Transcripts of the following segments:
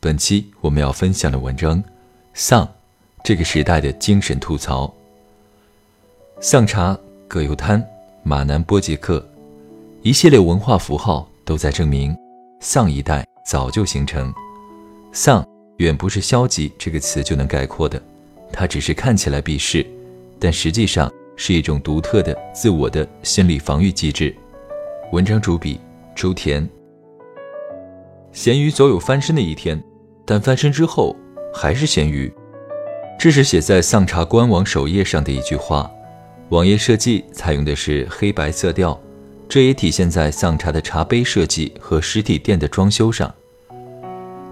本期我们要分享的文章《丧》，这个时代的精神吐槽。丧茶、葛优瘫、马南波杰克，一系列文化符号都在证明，丧一代早就形成。丧远不是消极这个词就能概括的，它只是看起来鄙视，但实际上是一种独特的自我的心理防御机制。文章主笔朱田。咸鱼总有翻身的一天。但翻身之后还是咸鱼，这是写在丧茶官网首页上的一句话。网页设计采用的是黑白色调，这也体现在丧茶的茶杯设计和实体店的装修上。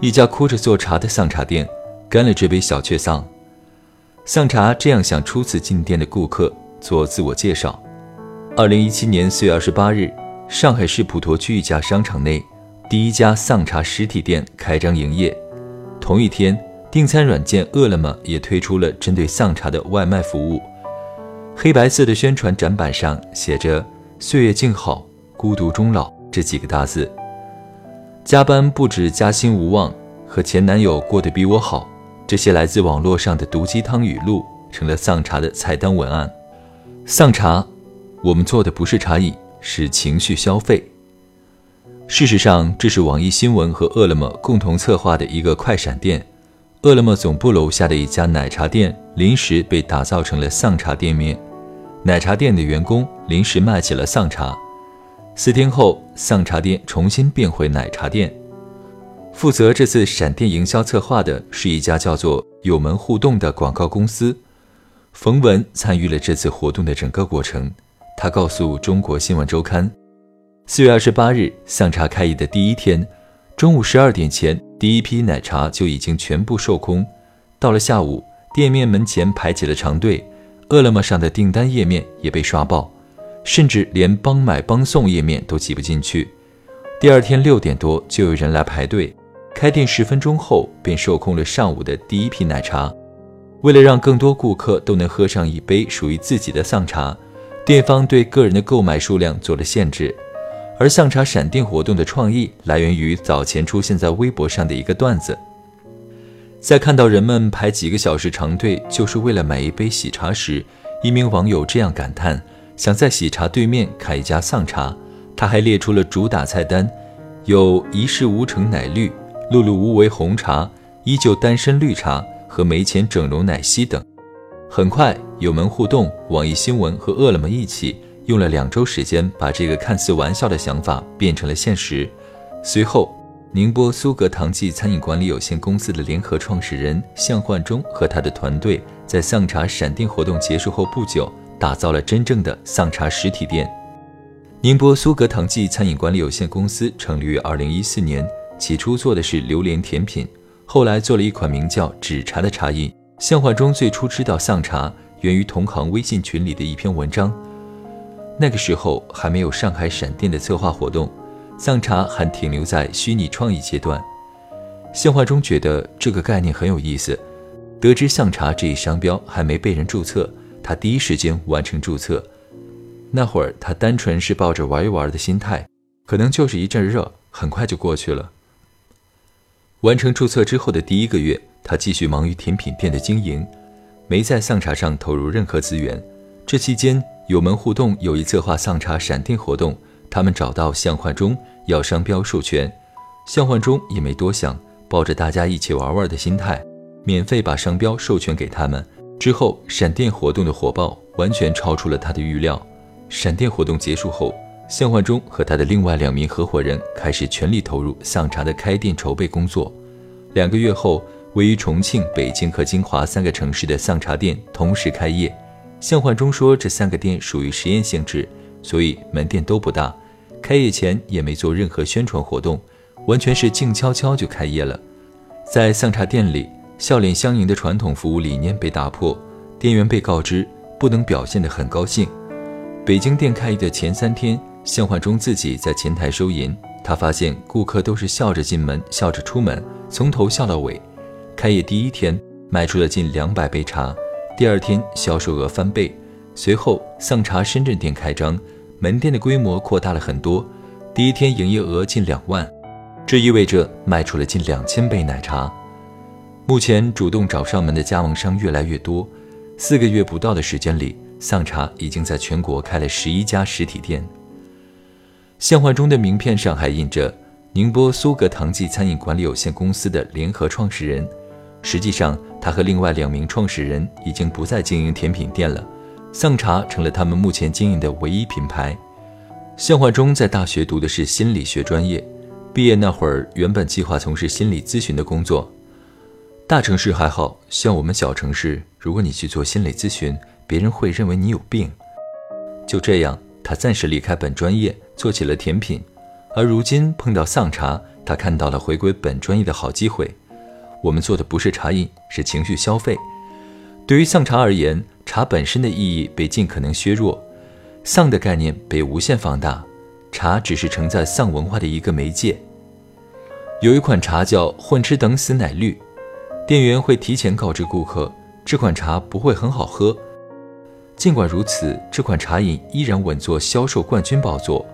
一家哭着做茶的丧茶店，干了这杯小雀丧。丧茶这样向初次进店的顾客做自我介绍：二零一七年四月二十八日，上海市普陀区一家商场内，第一家丧茶实体店开张营业。同一天，订餐软件饿了么也推出了针对丧茶的外卖服务。黑白色的宣传展板上写着“岁月静好，孤独终老”这几个大字。加班不止加薪无望，和前男友过得比我好，这些来自网络上的毒鸡汤语录成了丧茶的菜单文案。丧茶，我们做的不是茶饮，是情绪消费。事实上，这是网易新闻和饿了么共同策划的一个快闪店。饿了么总部楼下的一家奶茶店临时被打造成了丧茶店面，奶茶店的员工临时卖起了丧茶。四天后，丧茶店重新变回奶茶店。负责这次闪电营销策划的是一家叫做“有门互动”的广告公司。冯文参与了这次活动的整个过程，他告诉中国新闻周刊。四月二十八日，丧茶开业的第一天，中午十二点前，第一批奶茶就已经全部售空。到了下午，店面门前排起了长队，饿了么上的订单页面也被刷爆，甚至连帮买帮送页面都挤不进去。第二天六点多就有人来排队，开店十分钟后便售空了上午的第一批奶茶。为了让更多顾客都能喝上一杯属于自己的丧茶，店方对个人的购买数量做了限制。而丧茶闪电活动的创意来源于早前出现在微博上的一个段子。在看到人们排几个小时长队就是为了买一杯喜茶时，一名网友这样感叹：“想在喜茶对面开一家丧茶。”他还列出了主打菜单，有一事无成奶绿、碌碌无为红茶、依旧单身绿茶和没钱整容奶昔等。很快，有门互动、网易新闻和饿了么一起。用了两周时间，把这个看似玩笑的想法变成了现实。随后，宁波苏格唐记餐饮管理有限公司的联合创始人向焕忠和他的团队，在丧茶闪电活动结束后不久，打造了真正的丧茶实体店。宁波苏格唐记餐饮管理有限公司成立于二零一四年，起初做的是榴莲甜品，后来做了一款名叫“纸茶”的茶饮。向焕忠最初知道丧茶，源于同行微信群里的一篇文章。那个时候还没有上海闪电的策划活动，丧茶还停留在虚拟创意阶段。谢化中觉得这个概念很有意思，得知丧茶这一商标还没被人注册，他第一时间完成注册。那会儿他单纯是抱着玩一玩的心态，可能就是一阵热，很快就过去了。完成注册之后的第一个月，他继续忙于甜品店的经营，没在丧茶上投入任何资源。这期间。有门互动有意策划丧茶闪电活动，他们找到向焕忠要商标授权，向焕忠也没多想，抱着大家一起玩玩的心态，免费把商标授权给他们。之后，闪电活动的火爆完全超出了他的预料。闪电活动结束后，向焕忠和他的另外两名合伙人开始全力投入丧茶的开店筹备工作。两个月后，位于重庆、北京和金华三个城市的丧茶店同时开业。向焕忠说：“这三个店属于实验性质，所以门店都不大。开业前也没做任何宣传活动，完全是静悄悄就开业了。在丧茶店里，笑脸相迎的传统服务理念被打破，店员被告知不能表现得很高兴。北京店开业的前三天，向焕忠自己在前台收银，他发现顾客都是笑着进门，笑着出门，从头笑到尾。开业第一天卖出了近两百杯茶，第二天销售额翻倍。随后，丧茶深圳店开张，门店的规模扩大了很多，第一天营业额近两万，这意味着卖出了近两千杯奶茶。目前主动找上门的加盟商越来越多，四个月不到的时间里，丧茶已经在全国开了十一家实体店。向焕中的名片上还印着宁波苏格堂记餐饮管理有限公司的联合创始人。实际上，他和另外两名创始人已经不再经营甜品店了，丧茶成了他们目前经营的唯一品牌。向焕忠在大学读的是心理学专业，毕业那会儿原本计划从事心理咨询的工作。大城市还好像我们小城市，如果你去做心理咨询，别人会认为你有病。就这样，他暂时离开本专业，做起了甜品。而如今碰到丧茶，他看到了回归本专业的好机会。我们做的不是茶饮，是情绪消费。对于丧茶而言，茶本身的意义被尽可能削弱，丧的概念被无限放大，茶只是承载丧文化的一个媒介。有一款茶叫“混吃等死奶绿”。店员会提前告知顾客，这款茶不会很好喝。尽管如此，这款茶饮依然稳坐销售冠军宝座。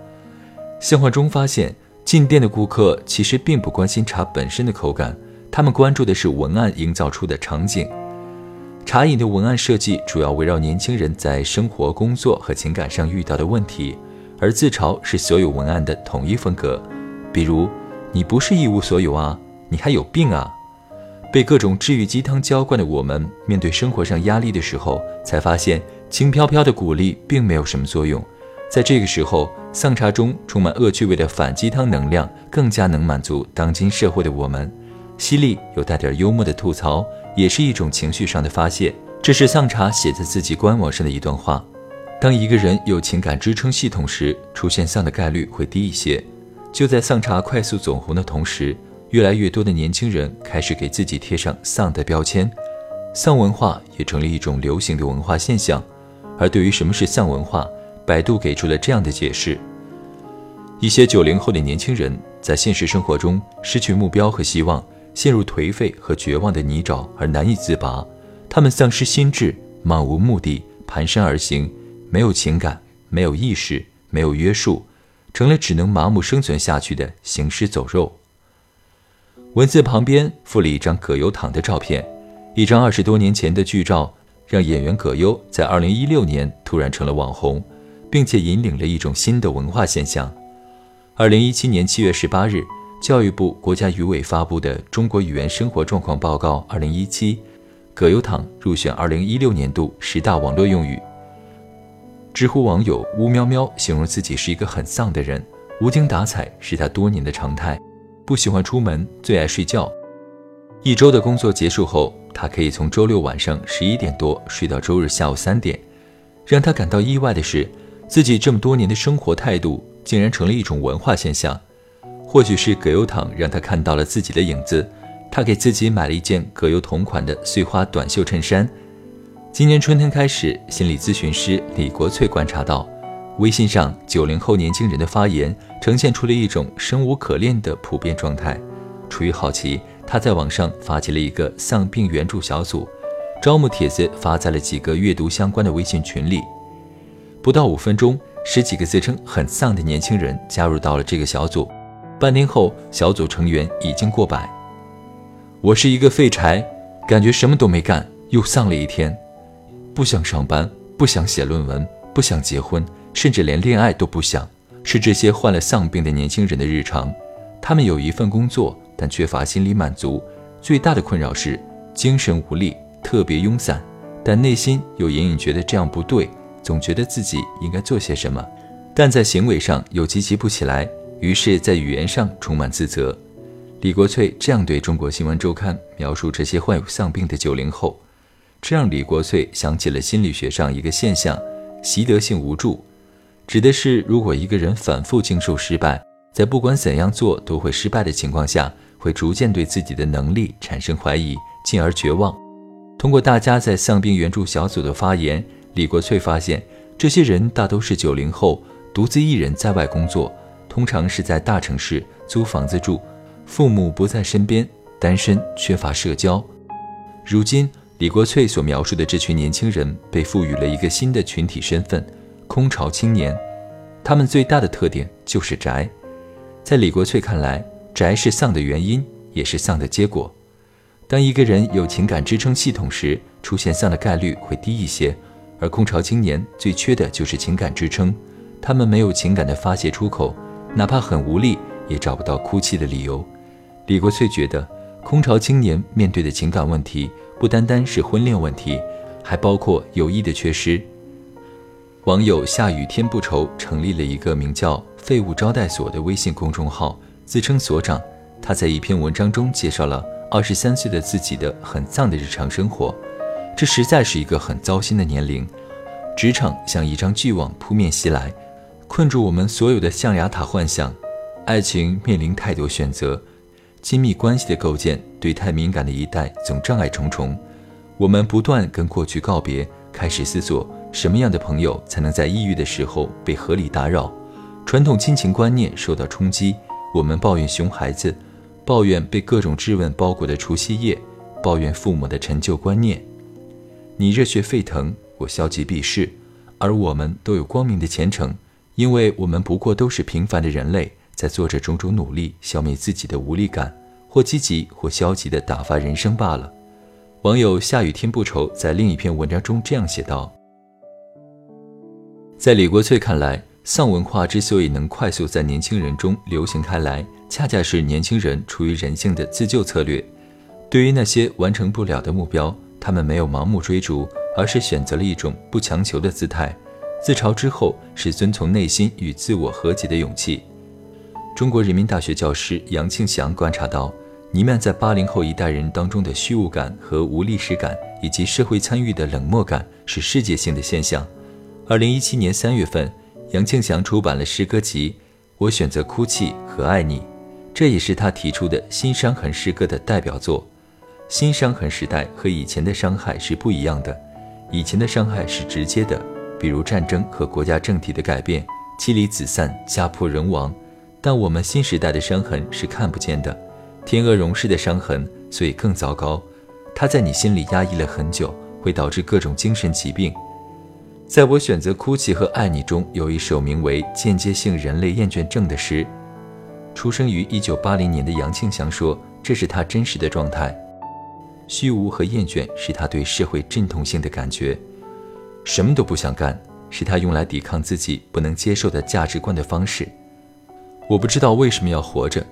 向焕中发现，进店的顾客其实并不关心茶本身的口感，他们关注的是文案营造出的场景。茶饮的文案设计主要围绕年轻人在生活、工作和情感上遇到的问题，而自嘲是所有文案的统一风格。比如，你不是一无所有啊，你还有病啊。被各种治愈鸡汤浇灌的我们，面对生活上压力的时候，才发现轻飘飘的鼓励并没有什么作用。在这个时候，丧茶中充满恶趣味的反鸡汤能量，更加能满足当今社会的我们。犀利又带点幽默的吐槽，也是一种情绪上的发泄。这是丧茶写在自己官网上的一段话：当一个人有情感支撑系统时，出现丧的概率会低一些。就在丧茶快速走红的同时。越来越多的年轻人开始给自己贴上丧的标签，丧文化也成了一种流行的文化现象。而对于什么是丧文化，百度给出了这样的解释：一些九零后的年轻人在现实生活中失去目标和希望，陷入颓废和绝望的泥沼而难以自拔。他们丧失心智，漫无目的，蹒跚而行，没有情感，没有意识，没有约束，成了只能麻木生存下去的行尸走肉。文字旁边附了一张葛优躺的照片，一张二十多年前的剧照，让演员葛优在二零一六年突然成了网红，并且引领了一种新的文化现象。二零一七年七月十八日，教育部、国家语委发布的《中国语言生活状况报告（二零一七）》，葛优躺入选二零一六年度十大网络用语。知乎网友乌喵喵形容自己是一个很丧的人，无精打采是他多年的常态。不喜欢出门，最爱睡觉。一周的工作结束后，他可以从周六晚上十一点多睡到周日下午三点。让他感到意外的是，自己这么多年的生活态度竟然成了一种文化现象。或许是葛优躺让他看到了自己的影子，他给自己买了一件葛优同款的碎花短袖衬衫。今年春天开始，心理咨询师李国翠观察到。微信上九零后年轻人的发言呈现出了一种生无可恋的普遍状态。出于好奇，他在网上发起了一个丧病援助小组，招募帖子发在了几个阅读相关的微信群里。不到五分钟，十几个自称很丧的年轻人加入到了这个小组。半天后，小组成员已经过百。我是一个废柴，感觉什么都没干，又丧了一天，不想上班，不想写论文，不想结婚。甚至连恋爱都不想，是这些患了丧病的年轻人的日常。他们有一份工作，但缺乏心理满足。最大的困扰是精神无力，特别慵散，但内心又隐隐觉得这样不对，总觉得自己应该做些什么，但在行为上又积极不起来，于是，在语言上充满自责。李国翠这样对中国新闻周刊描述这些患有丧病的九零后，这让李国翠想起了心理学上一个现象——习得性无助。指的是，如果一个人反复经受失败，在不管怎样做都会失败的情况下，会逐渐对自己的能力产生怀疑，进而绝望。通过大家在丧病援助小组的发言，李国翠发现，这些人大都是九零后，独自一人在外工作，通常是在大城市租房子住，父母不在身边，单身，缺乏社交。如今，李国翠所描述的这群年轻人被赋予了一个新的群体身份——空巢青年。他们最大的特点就是宅。在李国翠看来，宅是丧的原因，也是丧的结果。当一个人有情感支撑系统时，出现丧的概率会低一些。而空巢青年最缺的就是情感支撑，他们没有情感的发泄出口，哪怕很无力，也找不到哭泣的理由。李国翠觉得，空巢青年面对的情感问题不单单是婚恋问题，还包括友谊的缺失。网友下雨天不愁成立了一个名叫“废物招待所”的微信公众号，自称所长。他在一篇文章中介绍了二十三岁的自己的很丧的日常生活。这实在是一个很糟心的年龄，职场像一张巨网扑面袭来，困住我们所有的象牙塔幻想。爱情面临太多选择，亲密关系的构建对太敏感的一代总障碍重重。我们不断跟过去告别，开始思索。什么样的朋友才能在抑郁的时候被合理打扰？传统亲情观念受到冲击，我们抱怨熊孩子，抱怨被各种质问包裹的除夕夜，抱怨父母的陈旧观念。你热血沸腾，我消极避世，而我们都有光明的前程，因为我们不过都是平凡的人类，在做着种种努力，消灭自己的无力感，或积极或消极的打发人生罢了。网友下雨天不愁在另一篇文章中这样写道。在李国翠看来，丧文化之所以能快速在年轻人中流行开来，恰恰是年轻人出于人性的自救策略。对于那些完成不了的目标，他们没有盲目追逐，而是选择了一种不强求的姿态。自嘲之后是遵从内心与自我和解的勇气。中国人民大学教师杨庆祥观察到，弥漫在八零后一代人当中的虚无感和无历史感，以及社会参与的冷漠感，是世界性的现象。二零一七年三月份，杨庆祥出版了诗歌集《我选择哭泣和爱你》，这也是他提出的新伤痕诗歌的代表作。新伤痕时代和以前的伤害是不一样的，以前的伤害是直接的，比如战争和国家政体的改变，妻离子散，家破人亡。但我们新时代的伤痕是看不见的，天鹅绒式的伤痕，所以更糟糕。它在你心里压抑了很久，会导致各种精神疾病。在我选择哭泣和爱你中，有一首名为《间接性人类厌倦症》的诗。出生于一九八零年的杨庆祥说：“这是他真实的状态，虚无和厌倦是他对社会阵痛性的感觉，什么都不想干，是他用来抵抗自己不能接受的价值观的方式。”我不知道为什么要活着。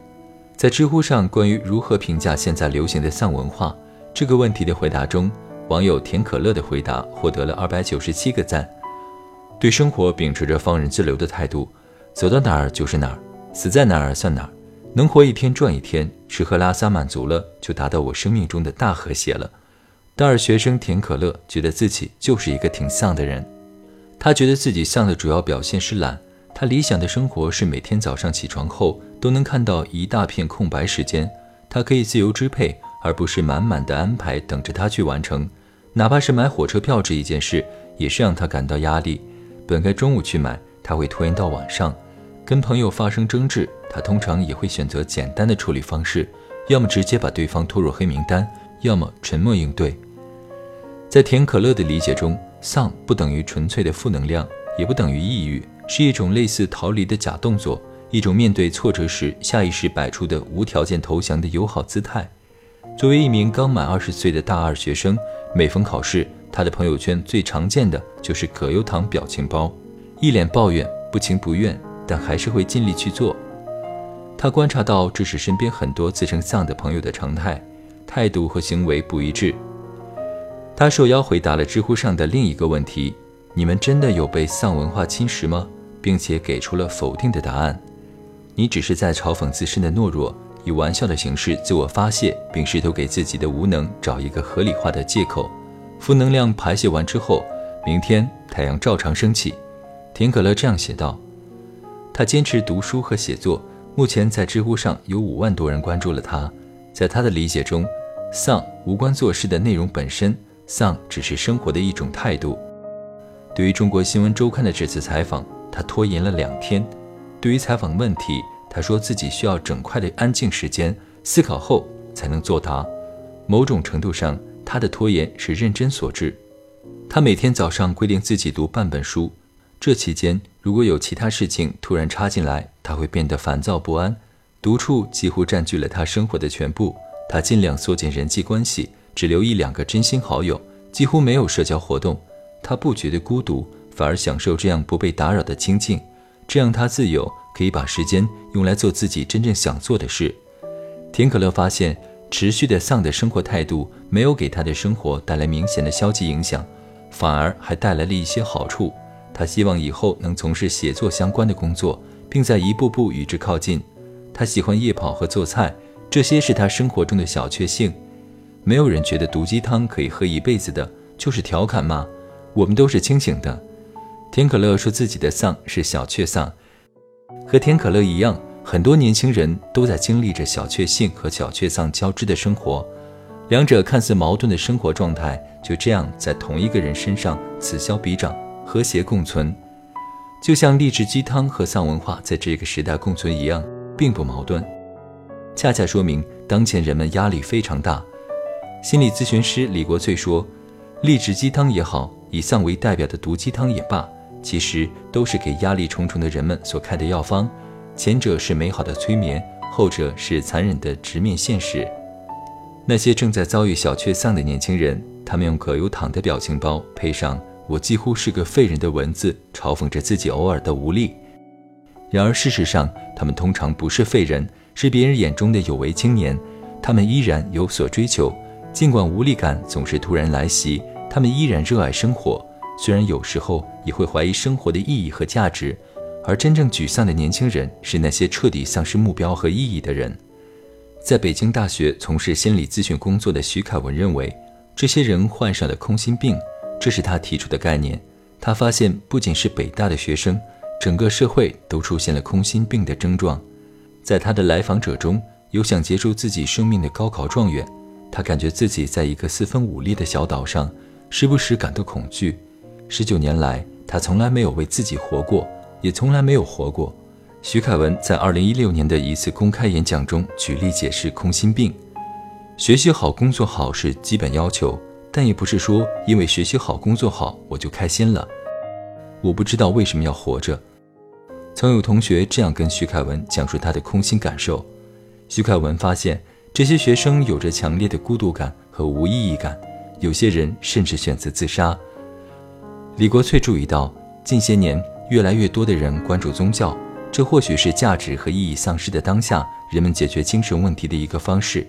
在知乎上关于如何评价现在流行的丧文化这个问题的回答中。网友甜可乐的回答获得了二百九十七个赞。对生活秉持着放任自流的态度，走到哪儿就是哪儿，死在哪儿算哪儿，能活一天赚一天，吃喝拉撒满足了，就达到我生命中的大和谐了。大二学生田可乐觉得自己就是一个挺丧的人，他觉得自己丧的主要表现是懒。他理想的生活是每天早上起床后都能看到一大片空白时间，他可以自由支配，而不是满满的安排等着他去完成。哪怕是买火车票这一件事，也是让他感到压力。本该中午去买，他会拖延到晚上。跟朋友发生争执，他通常也会选择简单的处理方式，要么直接把对方拖入黑名单，要么沉默应对。在甜可乐的理解中，丧不等于纯粹的负能量，也不等于抑郁，是一种类似逃离的假动作，一种面对挫折时下意识摆出的无条件投降的友好姿态。作为一名刚满二十岁的大二学生，每逢考试，他的朋友圈最常见的就是葛优躺表情包，一脸抱怨，不情不愿，但还是会尽力去做。他观察到这是身边很多自称丧的朋友的常态，态度和行为不一致。他受邀回答了知乎上的另一个问题：“你们真的有被丧文化侵蚀吗？”并且给出了否定的答案。你只是在嘲讽自身的懦弱。以玩笑的形式自我发泄，并试图给自己的无能找一个合理化的借口。负能量排泄完之后，明天太阳照常升起。田可乐这样写道。他坚持读书和写作，目前在知乎上有五万多人关注了他。在他的理解中，丧无关做事的内容本身，丧只是生活的一种态度。对于中国新闻周刊的这次采访，他拖延了两天。对于采访问题，他说自己需要整块的安静时间思考后才能作答。某种程度上，他的拖延是认真所致。他每天早上规定自己读半本书，这期间如果有其他事情突然插进来，他会变得烦躁不安。独处几乎占据了他生活的全部，他尽量缩减人际关系，只留一两个真心好友，几乎没有社交活动。他不觉得孤独，反而享受这样不被打扰的清静，这样他自由，可以把时间用来做自己真正想做的事。田可乐发现，持续的丧的生活态度没有给他的生活带来明显的消极影响，反而还带来了一些好处。他希望以后能从事写作相关的工作，并在一步步与之靠近。他喜欢夜跑和做菜，这些是他生活中的小确幸。没有人觉得毒鸡汤可以喝一辈子的，就是调侃嘛。我们都是清醒的。田可乐说自己的丧是小确丧，和田可乐一样，很多年轻人都在经历着小确幸和小确丧交织的生活，两者看似矛盾的生活状态，就这样在同一个人身上此消彼长，和谐共存，就像励志鸡汤和丧文化在这个时代共存一样。并不矛盾，恰恰说明当前人们压力非常大。心理咨询师李国翠说：“励志鸡汤也好，以丧为代表的毒鸡汤也罢，其实都是给压力重重的人们所开的药方。前者是美好的催眠，后者是残忍的直面现实。那些正在遭遇小确丧的年轻人，他们用葛优躺的表情包，配上‘我几乎是个废人’的文字，嘲讽着自己偶尔的无力。”然而，事实上，他们通常不是废人，是别人眼中的有为青年。他们依然有所追求，尽管无力感总是突然来袭，他们依然热爱生活。虽然有时候也会怀疑生活的意义和价值。而真正沮丧的年轻人，是那些彻底丧失目标和意义的人。在北京大学从事心理咨询工作的徐凯文认为，这些人患上了空心病，这是他提出的概念。他发现，不仅是北大的学生。整个社会都出现了空心病的症状，在他的来访者中有想结束自己生命的高考状元，他感觉自己在一个四分五裂的小岛上，时不时感到恐惧。十九年来，他从来没有为自己活过，也从来没有活过。徐凯文在二零一六年的一次公开演讲中举例解释空心病：学习好、工作好是基本要求，但也不是说因为学习好、工作好我就开心了。我不知道为什么要活着。曾有同学这样跟徐凯文讲述他的空心感受，徐凯文发现这些学生有着强烈的孤独感和无意义感，有些人甚至选择自杀。李国翠注意到，近些年越来越多的人关注宗教，这或许是价值和意义丧失的当下人们解决精神问题的一个方式。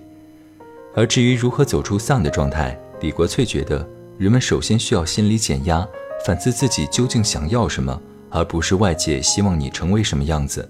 而至于如何走出丧的状态，李国翠觉得人们首先需要心理减压，反思自己究竟想要什么。而不是外界希望你成为什么样子。